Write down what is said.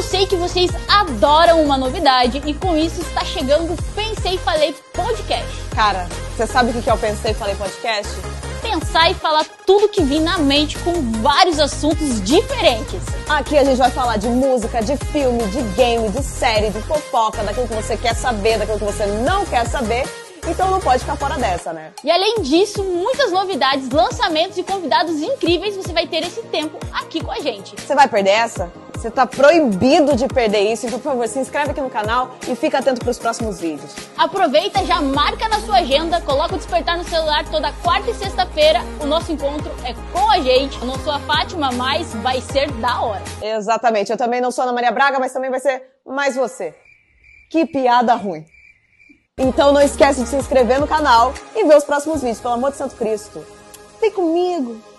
eu sei que vocês adoram uma novidade e com isso está chegando o Pensei e Falei Podcast. Cara, você sabe o que é o Pensei e Falei Podcast? Pensar e falar tudo que vem na mente com vários assuntos diferentes. Aqui a gente vai falar de música, de filme, de game, de série, de fofoca, daquilo que você quer saber, daquilo que você não quer saber então não pode ficar fora dessa, né? E além disso, muitas novidades, lançamentos e convidados incríveis você vai ter esse tempo aqui com a gente. Você vai perder essa? Você tá proibido de perder isso, então por favor, se inscreve aqui no canal e fica atento para os próximos vídeos. Aproveita, já marca na sua agenda, coloca o despertar no celular toda quarta e sexta-feira. O nosso encontro é com a gente. Eu não sou a Fátima, mas vai ser da hora. Exatamente. Eu também não sou a Ana Maria Braga, mas também vai ser mais você. Que piada ruim. Então não esquece de se inscrever no canal e ver os próximos vídeos, pelo amor de Santo Cristo. Vem comigo!